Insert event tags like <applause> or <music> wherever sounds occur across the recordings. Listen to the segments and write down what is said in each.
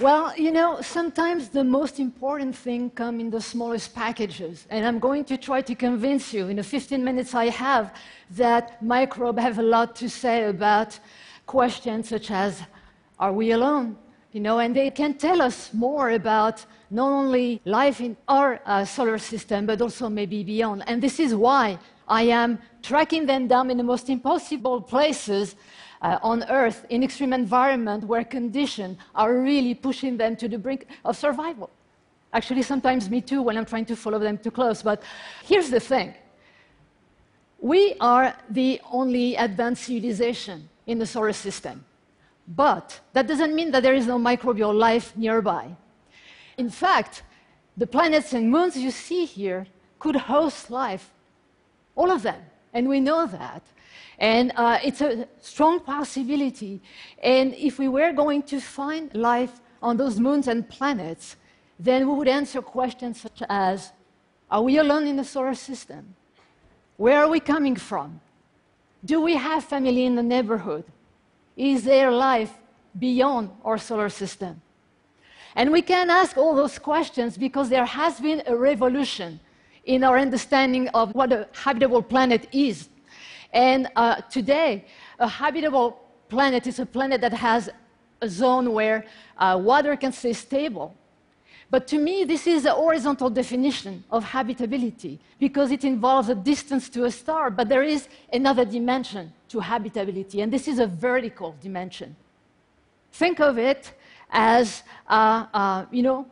Well, you know, sometimes the most important thing come in the smallest packages. And I'm going to try to convince you in the 15 minutes I have that microbes have a lot to say about questions such as, are we alone? You know, and they can tell us more about not only life in our uh, solar system, but also maybe beyond. And this is why I am tracking them down in the most impossible places uh, on Earth in extreme environment where conditions are really pushing them to the brink of survival. Actually, sometimes me too when I'm trying to follow them too close. But here's the thing we are the only advanced civilization in the solar system. But that doesn't mean that there is no microbial life nearby. In fact, the planets and moons you see here could host life, all of them, and we know that. And uh, it's a strong possibility. And if we were going to find life on those moons and planets, then we would answer questions such as Are we alone in the solar system? Where are we coming from? Do we have family in the neighborhood? Is there life beyond our solar system? And we can ask all those questions because there has been a revolution in our understanding of what a habitable planet is. And uh, today, a habitable planet is a planet that has a zone where uh, water can stay stable. But to me, this is a horizontal definition of habitability because it involves a distance to a star, but there is another dimension to habitability, and this is a vertical dimension. Think of it as, uh, uh, you know,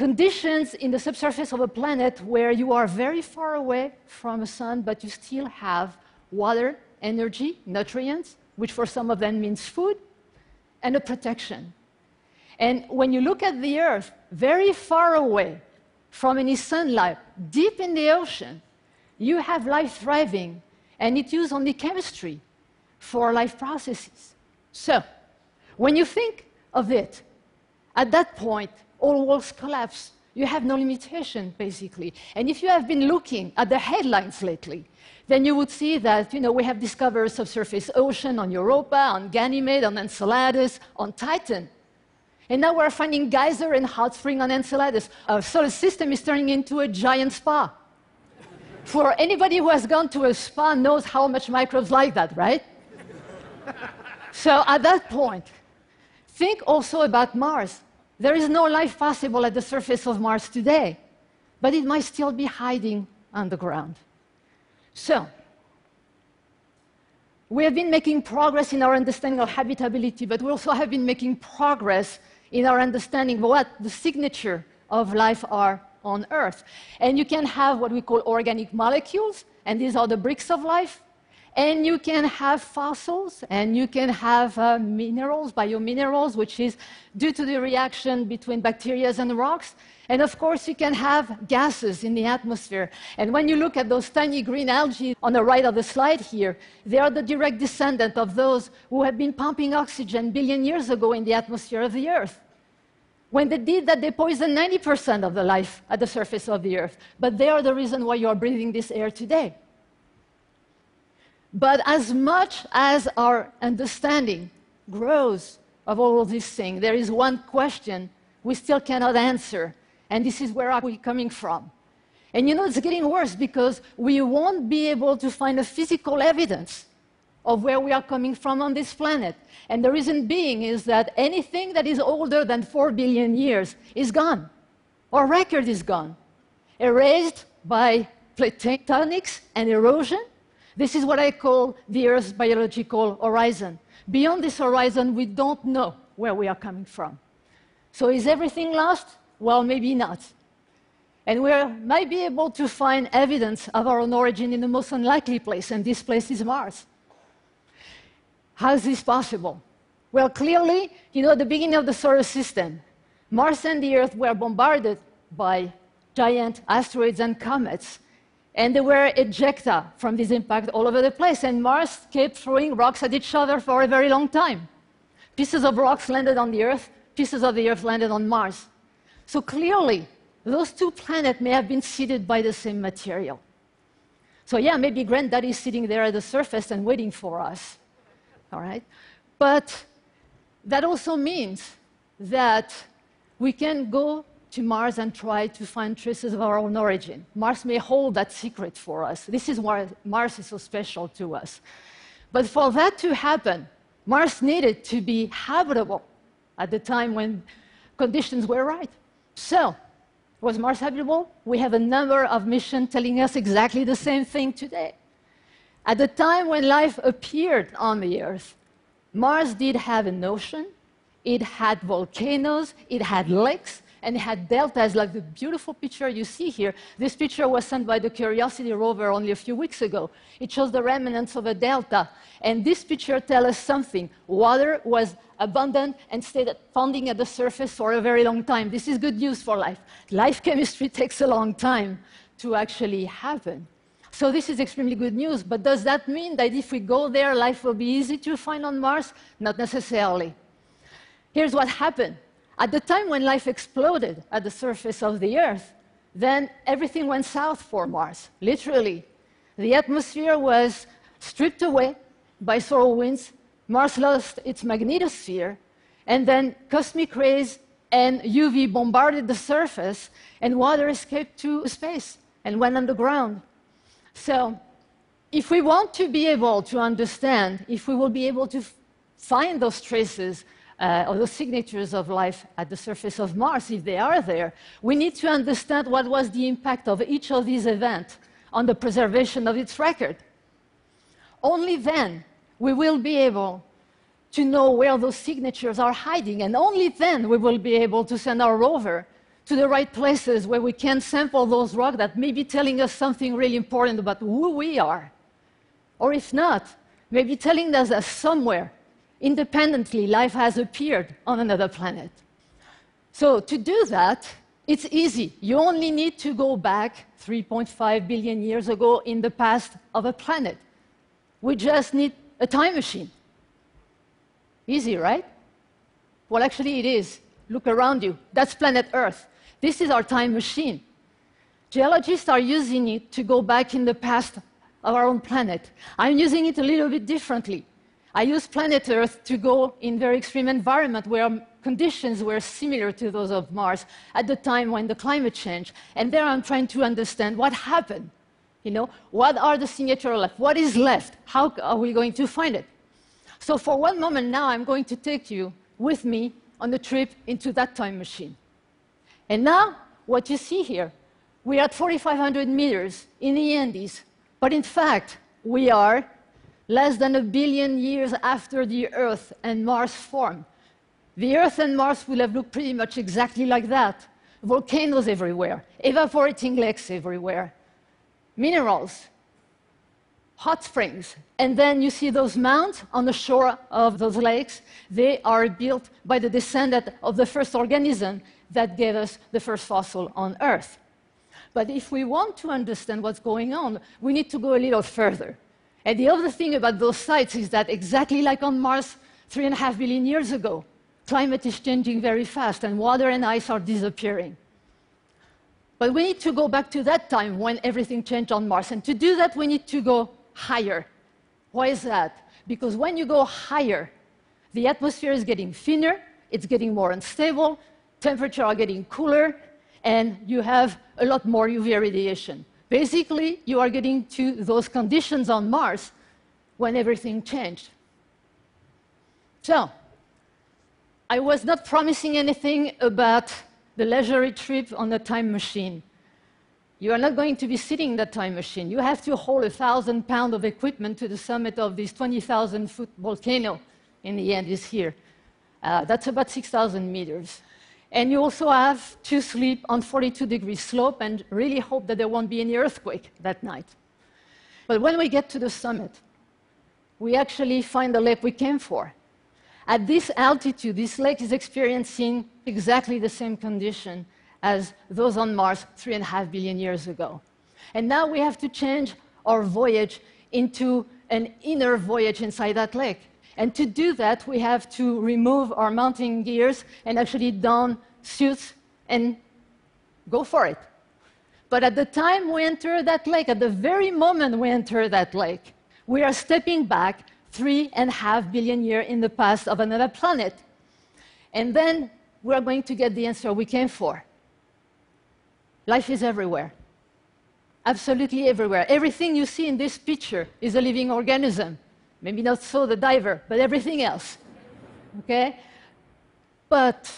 conditions in the subsurface of a planet where you are very far away from the sun, but you still have water, energy, nutrients, which for some of them means food, and a protection. And when you look at the Earth, very far away from any sunlight, deep in the ocean, you have life thriving, and it uses only chemistry for life processes. So, when you think of it, at that point, all walls collapse. You have no limitation, basically. And if you have been looking at the headlines lately, then you would see that you know, we have discovered subsurface ocean on Europa, on Ganymede, on Enceladus, on Titan. And now we're finding geyser and hot spring on Enceladus. Our solar system is turning into a giant spa. For anybody who has gone to a spa knows how much microbes like that, right? so at that point, think also about Mars. There is no life possible at the surface of Mars today, but it might still be hiding underground. So, we have been making progress in our understanding of habitability, but we also have been making progress in our understanding of what the signature of life are on Earth. And you can have what we call organic molecules, and these are the bricks of life. And you can have fossils, and you can have uh, minerals, biominerals, which is due to the reaction between bacteria and rocks. And of course, you can have gases in the atmosphere. And when you look at those tiny green algae on the right of the slide here, they are the direct descendant of those who have been pumping oxygen billion years ago in the atmosphere of the Earth. When they did that, they poisoned 90% of the life at the surface of the Earth. But they are the reason why you are breathing this air today. But as much as our understanding grows of all of these things, there is one question we still cannot answer, and this is where are we coming from? And you know, it's getting worse because we won't be able to find a physical evidence of where we are coming from on this planet. And the reason being is that anything that is older than 4 billion years is gone. Our record is gone, erased by tectonics and erosion, this is what I call the Earth's biological horizon. Beyond this horizon, we don't know where we are coming from. So is everything lost? Well, maybe not. And we might be able to find evidence of our own origin in the most unlikely place, and this place is Mars. How is this possible? Well, clearly, you know, at the beginning of the solar system, Mars and the Earth were bombarded by giant asteroids and comets and there were ejecta from this impact all over the place. And Mars kept throwing rocks at each other for a very long time. Pieces of rocks landed on the Earth, pieces of the Earth landed on Mars. So clearly, those two planets may have been seeded by the same material. So, yeah, maybe Granddaddy is sitting there at the surface and waiting for us. All right? But that also means that we can go to Mars and try to find traces of our own origin. Mars may hold that secret for us. This is why Mars is so special to us. But for that to happen, Mars needed to be habitable at the time when conditions were right. So, was Mars habitable? We have a number of missions telling us exactly the same thing today. At the time when life appeared on the Earth, Mars did have an ocean, it had volcanoes, it had lakes, and it had deltas like the beautiful picture you see here. This picture was sent by the Curiosity rover only a few weeks ago. It shows the remnants of a delta. And this picture tells us something. Water was abundant and stayed founding at the surface for a very long time. This is good news for life. Life chemistry <laughs> takes a long time to actually happen. So this is extremely good news. But does that mean that if we go there, life will be easy to find on Mars? Not necessarily. Here's what happened. At the time when life exploded at the surface of the Earth, then everything went south for Mars, literally. The atmosphere was stripped away by solar winds, Mars lost its magnetosphere, and then cosmic rays and UV bombarded the surface, and water escaped to space and went underground. So, if we want to be able to understand, if we will be able to find those traces uh, or those signatures of life at the surface of Mars, if they are there, we need to understand what was the impact of each of these events on the preservation of its record. Only then we will be able to know where those signatures are hiding, and only then we will be able to send our rover to the right places where we can sample those rocks that may be telling us something really important about who we are. Or if not, maybe telling us that somewhere, independently, life has appeared on another planet. So to do that, it's easy. You only need to go back 3.5 billion years ago in the past of a planet. We just need a time machine. Easy, right? Well, actually, it is. Look around you. That's planet Earth. This is our time machine. Geologists are using it to go back in the past of our own planet. I'm using it a little bit differently. I use planet Earth to go in very extreme environment where conditions were similar to those of Mars at the time when the climate changed. And there I'm trying to understand what happened. You know, what are the signatures left? What is left? How are we going to find it? So for one moment now, I'm going to take you with me on a trip into that time machine. And now, what you see here, we are at 4,500 meters in the Andes, but in fact, we are less than a billion years after the Earth and Mars formed. The Earth and Mars would have looked pretty much exactly like that volcanoes everywhere, evaporating lakes everywhere, minerals, hot springs. And then you see those mounds on the shore of those lakes. They are built by the descendant of the first organism that gave us the first fossil on Earth. But if we want to understand what's going on, we need to go a little further. And the other thing about those sites is that exactly like on Mars three and a half billion years ago, climate is changing very fast and water and ice are disappearing. But we need to go back to that time when everything changed on Mars. And to do that, we need to go higher. Why is that? Because when you go higher, the atmosphere is getting thinner, it's getting more unstable, temperatures are getting cooler, and you have a lot more UV radiation. Basically, you are getting to those conditions on Mars when everything changed. So, I was not promising anything about the leisurely trip on the time machine. You are not going to be sitting in that time machine. You have to haul a thousand pounds of equipment to the summit of this 20,000 foot volcano in the Andes here. Uh, that's about 6,000 meters. And you also have to sleep on 42 degree slope and really hope that there won't be any earthquake that night. But when we get to the summit, we actually find the lake we came for. At this altitude, this lake is experiencing exactly the same condition as those on Mars three and a half billion years ago. And now we have to change our voyage into an inner voyage inside that lake. And to do that, we have to remove our mounting gears and actually don suits and go for it. But at the time we enter that lake, at the very moment we enter that lake, we are stepping back three and a half billion years in the past of another planet. And then we're going to get the answer we came for. Life is everywhere. Absolutely everywhere. Everything you see in this picture is a living organism. Maybe not so the diver, but everything else. Okay? But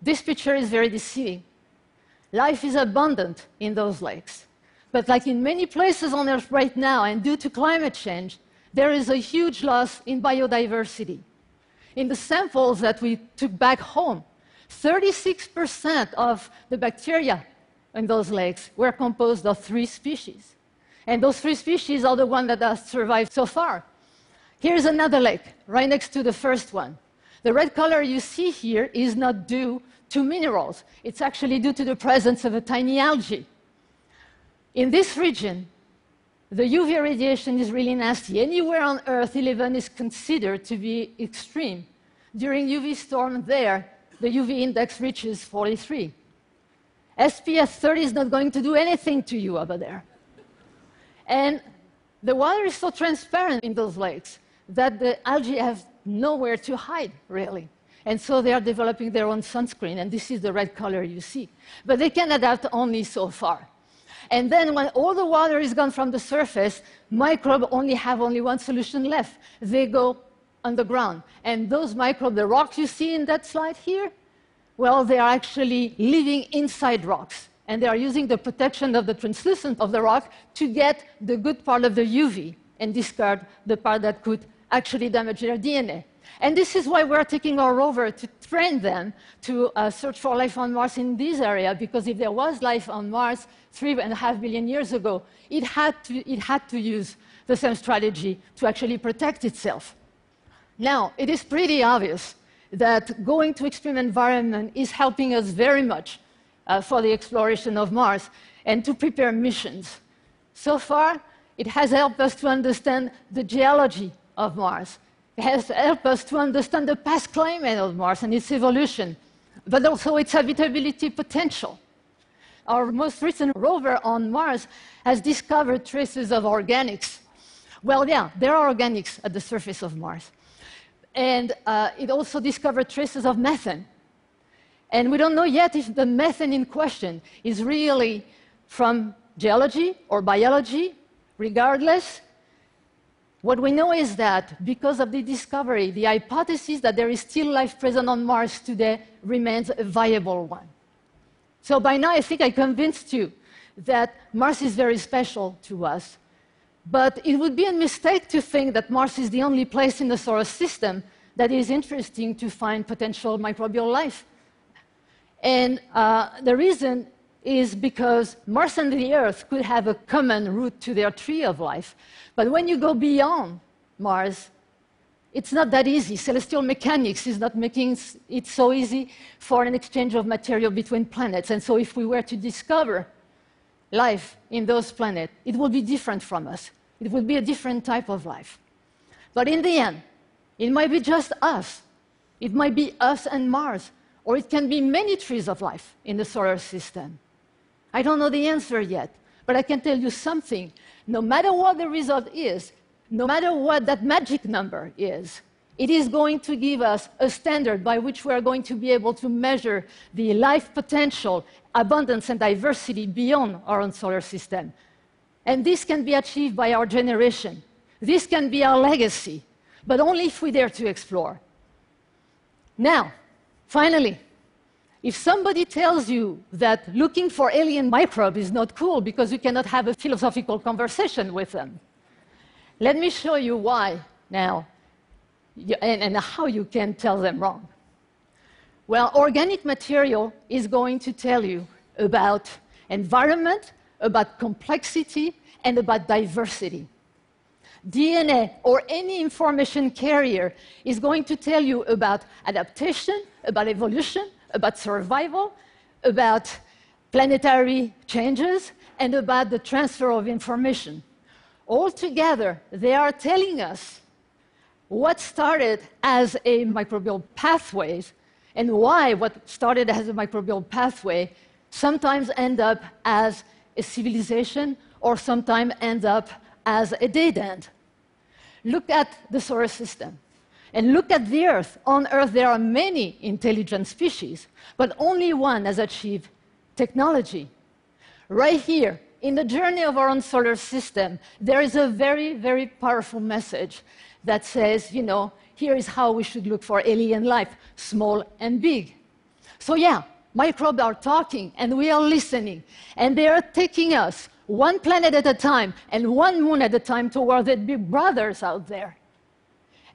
this picture is very deceiving. Life is abundant in those lakes. But, like in many places on Earth right now, and due to climate change, there is a huge loss in biodiversity. In the samples that we took back home, 36% of the bacteria in those lakes were composed of three species. And those three species are the ones that have survived so far. Here's another lake, right next to the first one. The red color you see here is not due to minerals. It's actually due to the presence of a tiny algae. In this region, the UV radiation is really nasty. Anywhere on Earth, 11 is considered to be extreme. During UV storm there, the UV index reaches 43. SPF 30 is not going to do anything to you over there. And the water is so transparent in those lakes that the algae have nowhere to hide, really. And so they are developing their own sunscreen, and this is the red color you see. But they can adapt only so far. And then when all the water is gone from the surface, microbes only have only one solution left. They go underground. And those microbes, the rocks you see in that slide here, well, they are actually living inside rocks. And they are using the protection of the translucent of the rock to get the good part of the UV and discard the part that could actually damage their DNA. And this is why we're taking our rover to train them to uh, search for life on Mars in this area, because if there was life on Mars three and a half billion years ago, it had to, it had to use the same strategy to actually protect itself. Now, it is pretty obvious that going to extreme environment is helping us very much uh, for the exploration of Mars and to prepare missions. So far, it has helped us to understand the geology of Mars has helped us to understand the past climate of Mars and its evolution, but also its habitability potential. Our most recent rover on Mars has discovered traces of organics. Well, yeah, there are organics at the surface of Mars. And uh, it also discovered traces of methane. And we don't know yet if the methane in question is really from geology or biology. Regardless, what we know is that because of the discovery, the hypothesis that there is still life present on Mars today remains a viable one. So by now, I think I convinced you that Mars is very special to us. But it would be a mistake to think that Mars is the only place in the solar system that is interesting to find potential microbial life. And uh, the reason is because Mars and the Earth could have a common root to their tree of life. But when you go beyond Mars, it's not that easy. Celestial mechanics is not making it so easy for an exchange of material between planets. And so, if we were to discover life in those planets, it would be different from us. It would be a different type of life. But in the end, it might be just us. It might be us and Mars, or it can be many trees of life in the solar system. I don't know the answer yet, but I can tell you something. No matter what the result is, no matter what that magic number is, it is going to give us a standard by which we are going to be able to measure the life potential, abundance, and diversity beyond our own solar system. And this can be achieved by our generation. This can be our legacy, but only if we dare to explore. Now, finally, if somebody tells you that looking for alien microbes is not cool because you cannot have a philosophical conversation with them, let me show you why now and, and how you can tell them wrong. Well, organic material is going to tell you about environment, about complexity, and about diversity. DNA or any information carrier is going to tell you about adaptation, about evolution, about survival, about planetary changes, and about the transfer of information. All together, they are telling us what started as a microbial pathway and why what started as a microbial pathway sometimes end up as a civilization or sometimes end up as a dead end. Look at the solar system. And look at the Earth. On Earth, there are many intelligent species, but only one has achieved technology. Right here, in the journey of our own solar system, there is a very, very powerful message that says, you know, here is how we should look for alien life, small and big. So, yeah, microbes are talking and we are listening, and they are taking us one planet at a time and one moon at a time toward the big brothers out there.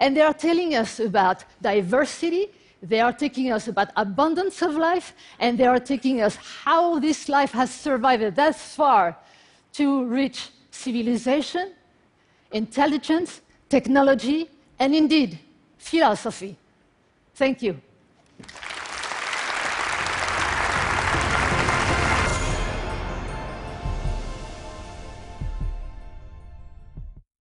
And they are telling us about diversity, they are taking us about abundance of life, and they are taking us how this life has survived thus far to reach civilization, intelligence, technology, and indeed, philosophy. Thank you.